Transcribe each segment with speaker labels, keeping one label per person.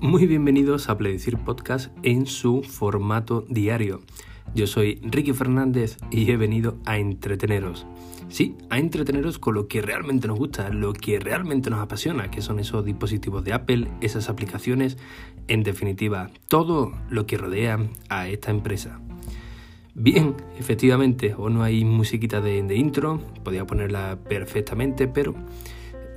Speaker 1: Muy bienvenidos a Pledecir Podcast en su formato diario. Yo soy Ricky Fernández y he venido a entreteneros. Sí, a entreteneros con lo que realmente nos gusta, lo que realmente nos apasiona, que son esos dispositivos de Apple, esas aplicaciones, en definitiva, todo lo que rodea a esta empresa. Bien, efectivamente, o no hay musiquita de, de intro, podía ponerla perfectamente, pero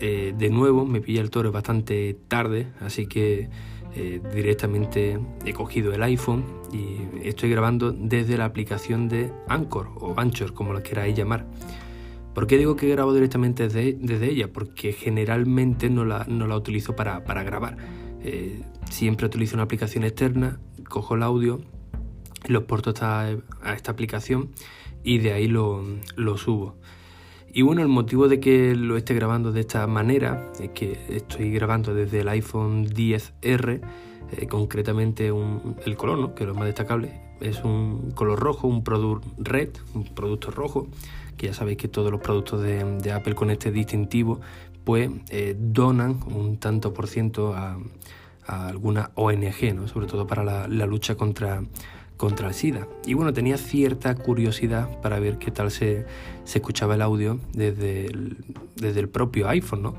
Speaker 1: eh, de nuevo me pilla el toro bastante tarde, así que eh, directamente he cogido el iPhone y estoy grabando desde la aplicación de Anchor o Anchor, como la queráis llamar. ¿Por qué digo que grabo directamente desde, ella? Porque generalmente no la, no la utilizo para, grabar. Eh, siempre utilizo una aplicación externa, cojo el audio, lo porto a esta aplicación y de ahí lo, lo subo. Y bueno, el motivo de que lo esté grabando de esta manera es que estoy grabando desde el iPhone 10R, eh, concretamente el color, que es lo más destacable, es un color rojo, un product red, un producto rojo, que ya sabéis que todos los productos de, Apple con este distintivo pues eh, donan un tanto por ciento a, alguna ONG, ¿no? sobre todo para la lucha contra contra el SIDA. Y bueno, tenía cierta curiosidad para ver qué tal se, escuchaba el audio desde el, desde el propio iPhone, ¿no?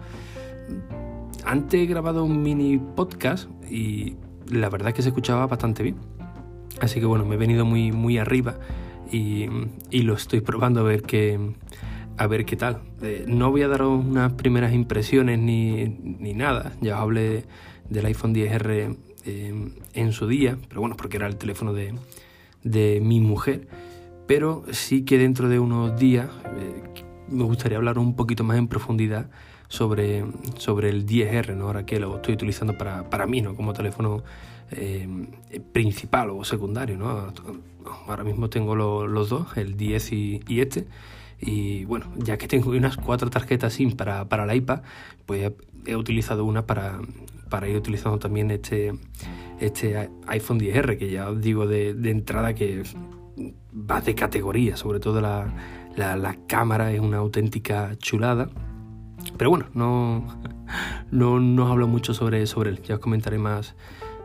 Speaker 1: Antes he grabado un mini podcast y la verdad es que se escuchaba bastante bien. Así que bueno, me he venido muy, muy arriba y, lo estoy probando a ver qué, a ver qué tal. Eh, no voy a daros unas primeras impresiones ni, ni nada. Ya os hablé del iPhone 10R eh, en su día, pero bueno, porque era el teléfono de, de mi mujer. Pero sí que dentro de unos días eh, me gustaría hablar un poquito más en profundidad sobre, sobre el 10R, ¿no? ahora que lo estoy utilizando para, para mí, ¿no? como teléfono eh, principal o secundario. ¿no? Ahora mismo tengo los dos, el 10 y, este. Y bueno, ya que tengo unas cuatro tarjetas SIM para, para la iPad, pues he utilizado una para, para ir utilizando también este, este iPhone 10R, que ya os digo de, entrada que va de categoría, sobre todo la, la, cámara es una auténtica chulada. Pero bueno, no, no, no os hablo mucho sobre, sobre él, ya os comentaré más,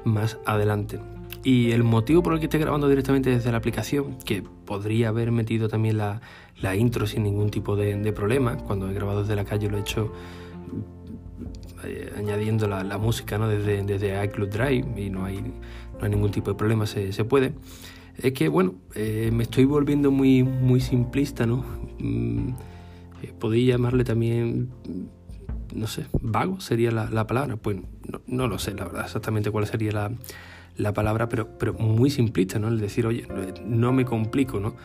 Speaker 1: más adelante. Y el motivo por el que estoy grabando directamente desde la aplicación, que podría haber metido también la, la intro sin ningún tipo de, de, problema, cuando he grabado desde la calle lo he hecho eh, añadiendo la, música ¿no? desde, desde iCloud Drive y no hay, no hay ningún tipo de problema, se, se puede. Es que, bueno, eh, me estoy volviendo muy, muy simplista, ¿no? Mm, eh, llamarle también, no sé, vago sería la, la palabra. Pues no, no, lo sé, la verdad, exactamente cuál sería la, la palabra, pero, pero muy simplista, ¿no? El decir, oye, no me complico, ¿no?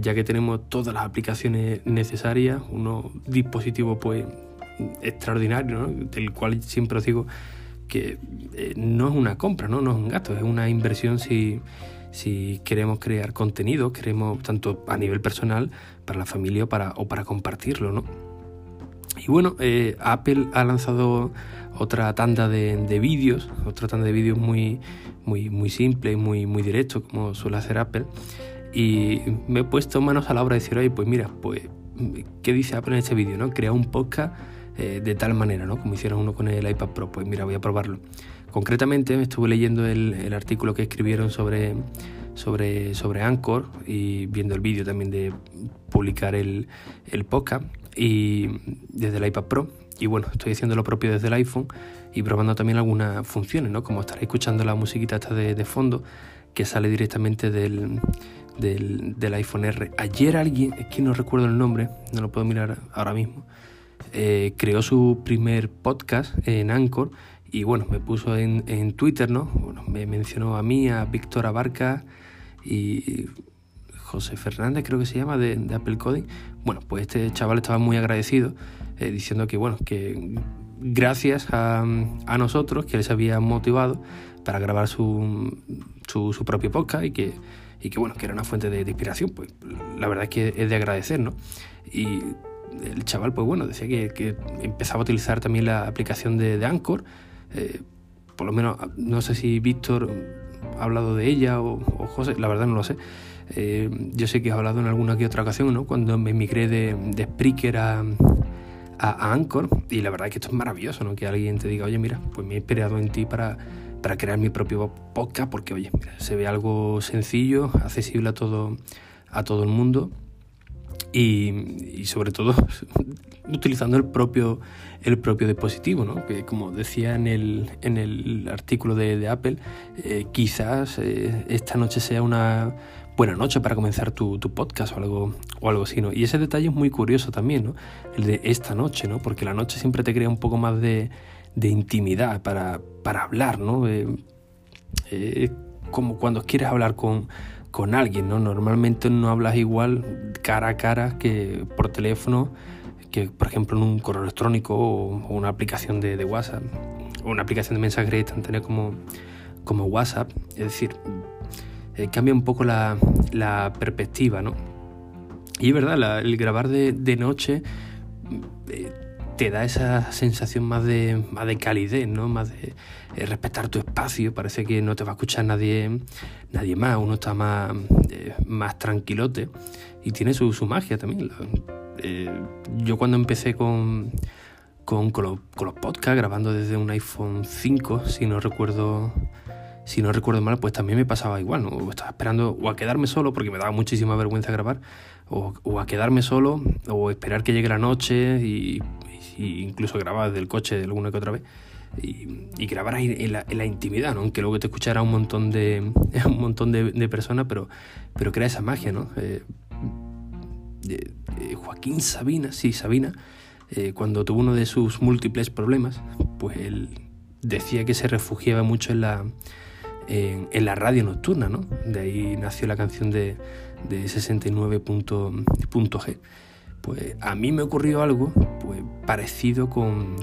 Speaker 1: ya que tenemos todas las aplicaciones necesarias, unos dispositivos pues extraordinario, del cual siempre os digo que eh, no es una compra, ¿no? no es un gasto, es una inversión si, si queremos crear contenido, queremos tanto a nivel personal, para la familia o para, o para compartirlo. ¿no? Y bueno, eh, Apple ha lanzado otra tanda de, de vídeos, otra tanda de vídeos muy, muy, muy simple y muy, muy directo, como suele hacer Apple. Y me he puesto manos a la obra de decir, oye, pues mira, pues, ¿qué dice Apple en este vídeo? ¿no? Crea un podcast eh, de tal manera, ¿no? Como hicieron uno con el iPad Pro. Pues mira, voy a probarlo. Concretamente, me estuve leyendo el, artículo que escribieron sobre, sobre, sobre Anchor y viendo el vídeo también de publicar el, el podcast y desde el iPad Pro. Y bueno, estoy haciendo lo propio desde el iPhone y probando también algunas funciones, ¿no? Como estar escuchando la musiquita esta de, de fondo que sale directamente del, del, del, iPhone R. Ayer alguien, es que no recuerdo el nombre, no lo puedo mirar ahora mismo, eh, creó su primer podcast en Anchor y bueno, me puso en, en Twitter, ¿no? Bueno, me mencionó a mí, a Víctor Abarca y José Fernández, creo que se llama, de, Apple Coding. Bueno, pues este chaval estaba muy agradecido, eh, diciendo que, bueno, que gracias a, a, nosotros, que les había motivado para grabar su, su, propio podcast y que, y que, bueno, que era una fuente de, de, inspiración, pues la verdad es que es de agradecer, ¿no? Y el chaval, pues bueno, decía que, empezaba a utilizar también la aplicación de, de Anchor. Eh, por lo menos, no sé si Víctor ha hablado de ella o, José, la verdad no lo sé. Eh, yo sé que ha hablado en alguna que otra ocasión, ¿no? Cuando me emigré de, de Spreaker a, a, Anchor. Y la verdad es que esto es maravilloso, ¿no? Que alguien te diga, oye, mira, pues me he esperado en ti para, para crear mi propio podcast, porque oye, se ve algo sencillo, accesible a todo, a todo el mundo y, sobre todo utilizando el propio, el propio dispositivo, ¿no? que como decía en el, en el artículo de, Apple, eh, quizás eh, esta noche sea una buena noche para comenzar tu, podcast o algo, o algo así. ¿no? Y ese detalle es muy curioso también, ¿no? el de esta noche, ¿no? porque la noche siempre te crea un poco más de, de intimidad para, para hablar, ¿no? Eh, como cuando quieres hablar con, con alguien, ¿no? Normalmente no hablas igual cara a cara que por teléfono, que por ejemplo en un correo electrónico o, una aplicación de, WhatsApp, o una aplicación de mensajería instantánea como, como WhatsApp. Es decir, eh, cambia un poco la, perspectiva, ¿no? Y es verdad, el grabar de, noche eh, te da esa sensación más de, más de calidez, ¿no? Más de eh, respetar tu espacio. Parece que no te va a escuchar nadie, nadie más. Uno está más, eh, más tranquilote y tiene su, magia también. Eh, yo cuando empecé con, con, los, con, los, podcasts, grabando desde un iPhone 5, si no recuerdo si no recuerdo mal, pues también me pasaba igual, ¿no? Estaba esperando o a quedarme solo, porque me daba muchísima vergüenza grabar, o, o a quedarme solo, o esperar que llegue la noche y, incluso grabar desde el coche de alguna que otra vez y, grabar ahí en la, intimidad, ¿no? aunque luego te escuchara un montón de, un montón de, personas, pero, pero crea esa magia. ¿no? Eh, Joaquín Sabina, sí, Sabina, eh, cuando tuvo uno de sus múltiples problemas, pues él decía que se refugiaba mucho en la, en, la radio nocturna, ¿no? De ahí nació la canción de, de 69.g pues a mí me ocurrió algo pues, parecido con,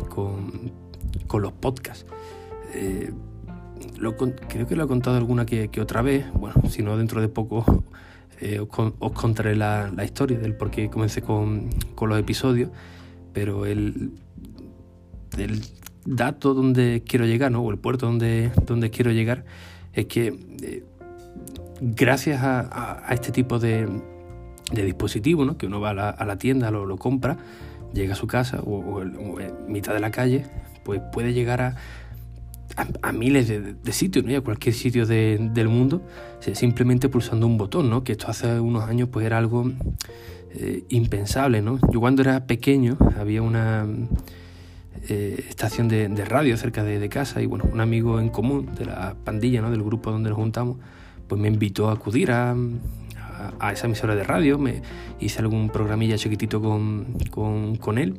Speaker 1: los podcasts. Eh, creo que lo he contado alguna que, otra vez, bueno, si no dentro de poco eh, os, contaré la, historia del por qué comencé con, los episodios, pero el, dato donde quiero llegar, ¿no? o el puerto donde, donde quiero llegar, es que eh, gracias a este tipo de, de dispositivo, ¿no? que uno va a la, tienda, lo, compra, llega a su casa o, en mitad de la calle, pues puede llegar a, a, miles de, sitios, ¿no? y a cualquier sitio del mundo, simplemente pulsando un botón, ¿no? que esto hace unos años pues era algo eh, impensable. ¿no? Yo cuando era pequeño había una eh, estación de, radio cerca de, de, casa y bueno, un amigo en común de la pandilla, ¿no? del grupo donde nos juntamos, pues me invitó a acudir a, a, esa emisora de radio, me hice algún programilla chiquitito con, él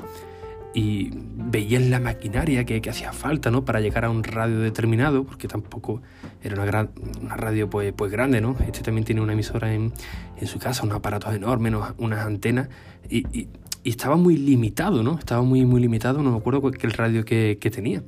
Speaker 1: y veía la maquinaria que, hacía falta ¿no? para llegar a un radio determinado, porque tampoco era una, radio pues, pues grande, ¿no? Este también tiene una emisora en, su casa, unos aparatos enormes, unas antenas, y, estaba muy limitado, ¿no? Estaba muy, muy limitado, no me acuerdo qué el radio que, que tenía.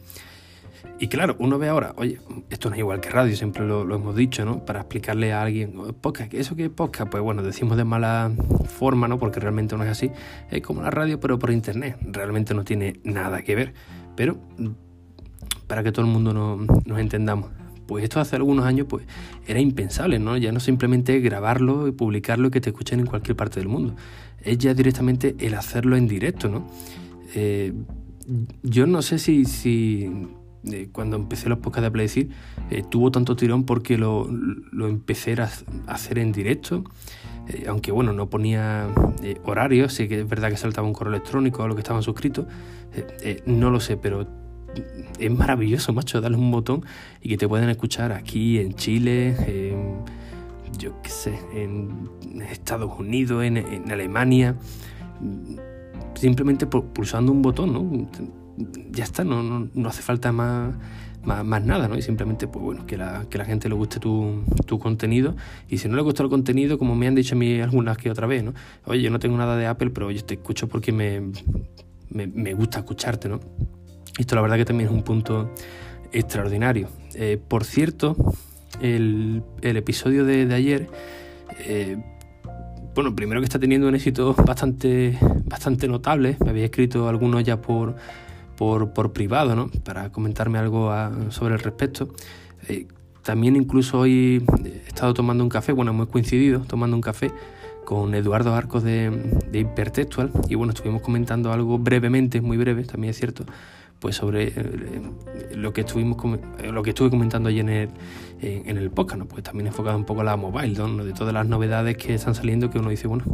Speaker 1: Y claro, uno ve ahora, oye, esto no es igual que radio, siempre lo, hemos dicho, ¿no? Para explicarle a alguien, podcast, ¿eso qué es podcast? Pues bueno, decimos de mala forma, ¿no? Porque realmente no es así. Es como la radio, pero por internet. Realmente no tiene nada que ver. Pero para que todo el mundo nos entendamos. Pues esto hace algunos años pues era impensable, ¿no? Ya no simplemente grabarlo y publicarlo y que te escuchen en cualquier parte del mundo. Es ya directamente el hacerlo en directo, ¿no? Eh, yo no sé si cuando empecé los podcasts de Apple eh, tuvo tanto tirón porque lo, empecé a hacer en directo. Eh, aunque bueno, no ponía eh, horarios, sí que es verdad que saltaba un correo electrónico a lo que estaban suscritos, no lo sé, pero es maravilloso, macho, darle un botón y que te puedan escuchar aquí en Chile, en, yo qué sé, en Estados Unidos, en, en Alemania, simplemente pulsando un botón, ¿no? Ya está, no, no, hace falta más, más, nada, ¿no? Y simplemente, pues bueno, que la, que la gente le guste tu, tu, contenido. Y si no le gusta el contenido, como me han dicho a mí algunas que otra vez, ¿no? Oye, yo no tengo nada de Apple, pero oye, te escucho porque me, me, gusta escucharte, ¿no? Esto la verdad que también es un punto extraordinario. Eh, por cierto, el, el episodio de, de ayer... Eh, bueno, primero que está teniendo un éxito bastante, bastante notable. Me había escrito algunos ya por, por, por privado, ¿no? Para comentarme algo sobre el respecto. Eh, también incluso hoy he estado tomando un café, bueno, hemos coincidido tomando un café con Eduardo Arcos de, de Hipertextual y bueno, estuvimos comentando algo brevemente, muy breve, también es cierto, pues sobre eh, lo que estuvimos lo que estuve comentando ayer en el, en el podcast, ¿no? pues también enfocado un poco a la mobile, ¿no? de todas las novedades que están saliendo que uno dice, bueno,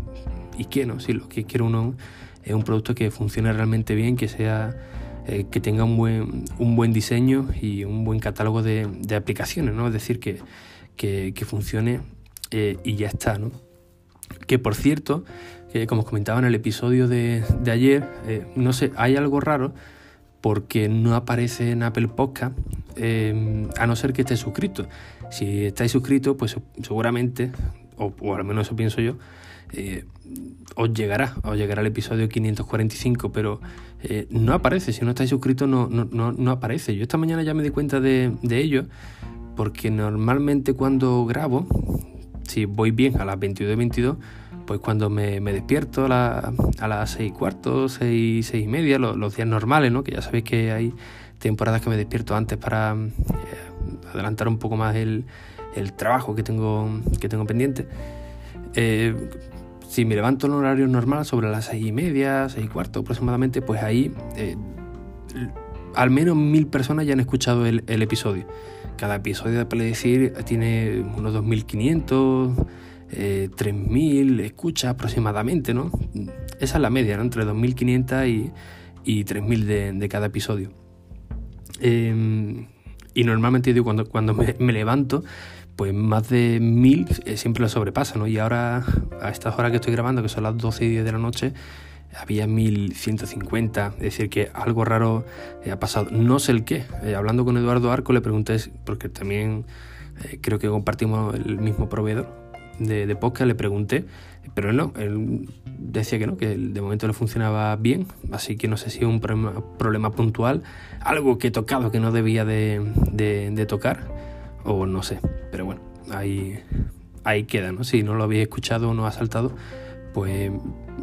Speaker 1: ¿y qué no? Si lo que quiere uno es un producto que funcione realmente bien, que sea eh, que tenga un buen, un buen diseño y un buen catálogo de, de aplicaciones, ¿no? Es decir, que, que, funcione eh, y ya está, ¿no? Que por cierto, como os comentaba en el episodio de, de ayer, no sé, hay algo raro porque no aparece en Apple Podcast a no ser que estés suscrito. Si estáis suscritos, pues seguramente, o, al menos eso pienso yo, eh, os llegará, os llegará el episodio 545, pero eh, no aparece, si no estáis suscritos no, no, no, aparece. Yo esta mañana ya me di cuenta de, ello, porque normalmente cuando grabo, si voy bien a las 22.22, pues cuando me, despierto a, las seis y cuarto, seis, seis y media, los, días normales, ¿no? Que ya sabéis que hay temporadas que me despierto antes para eh, adelantar un poco más el, trabajo que tengo, que tengo pendiente. Si me levanto en horario normal sobre las seis y media, seis y cuarto aproximadamente, pues ahí eh, al menos mil personas ya han escuchado el, episodio. Cada episodio de Predecir tiene unos 2500 eh, 3.000 escuchas aproximadamente, ¿no? Esa es la media, ¿no? Entre 2.500 y, y 3.000 de, de, cada episodio. Em, y normalmente digo, cuando, cuando me, levanto, pues más de 1.000 eh, siempre lo sobrepasa, ¿no? Y ahora, a estas horas que estoy grabando, que son las 12 y 10 de la noche, había 1150, es decir, que algo raro eh, ha pasado. No sé el qué. Eh, hablando con Eduardo Arco le pregunté, porque también creo que compartimos el mismo proveedor, de, de podcast le pregunté, pero él no, él decía que no, que de momento le funcionaba bien, así que no sé si es un problema, puntual, algo que he tocado que no debía de, tocar, o no sé, pero bueno, ahí, ahí queda, ¿no? Si no lo habéis escuchado o no ha saltado, pues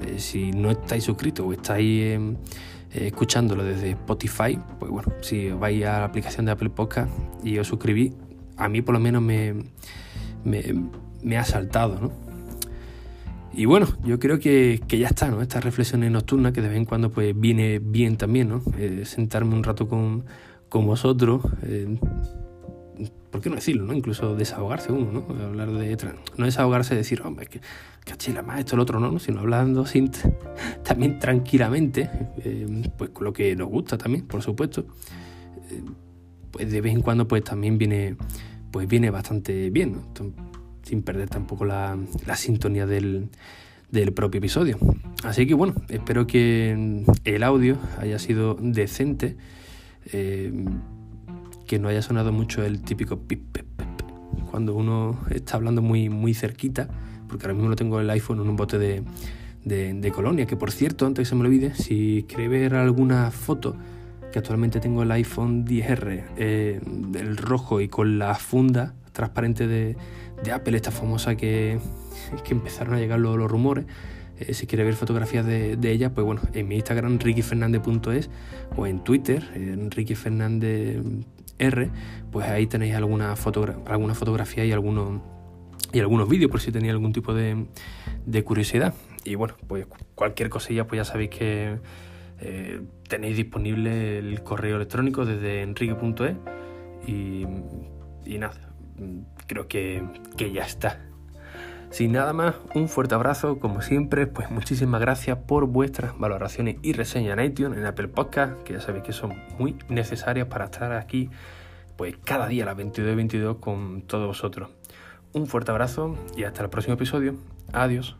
Speaker 1: eh, si no estáis suscritos o estáis eh, escuchándolo desde Spotify, pues bueno, si vais a la aplicación de Apple Podcast y os suscribís, a mí por lo menos me, me ha saltado, ¿no? Y bueno, yo creo que, ya está, ¿no? Estas reflexiones nocturnas que de vez en cuando pues viene bien también, ¿no? Eh, sentarme un rato con, con vosotros, ¿por qué no decirlo, no? Incluso desahogarse uno, ¿no? Hablar de... No desahogarse decir, hombre, que cachila más esto, el otro, no, Sino hablando también tranquilamente, eh, pues con lo que nos gusta también, por supuesto. pues de vez en cuando pues también viene, pues viene bastante bien, ¿no? sin perder tampoco la, sintonía del, propio episodio. Así que bueno, espero que el audio haya sido decente, eh, que no haya sonado mucho el típico pip, pip, cuando uno está hablando muy, muy cerquita, porque ahora mismo lo tengo el iPhone en un bote de, de, colonia, que por cierto, antes que se me olvide, si quiere ver alguna foto, que actualmente tengo el iPhone 10R, eh, del rojo y con la funda transparente de, de Apple, esta famosa que, que empezaron a llegar los, los rumores. Eh, si quiere ver fotografías de, de, ella, pues bueno, en mi Instagram rickyfernandez.es o en Twitter, en R, pues ahí tenéis alguna, fotografía y algunos, y algunos vídeos por si tenéis algún tipo de, curiosidad. Y bueno, pues cualquier cosilla, pues ya sabéis que eh, tenéis disponible el correo electrónico desde enrique.es y, y nada, creo que, ya está. Sin nada más, un fuerte abrazo, como siempre, pues muchísimas gracias por vuestras valoraciones y reseñas en iTunes, en Apple Podcast, que ya sabéis que son muy necesarias para estar aquí, pues cada día a las 22 y 22 con todos vosotros. Un fuerte abrazo y hasta el próximo episodio. Adiós.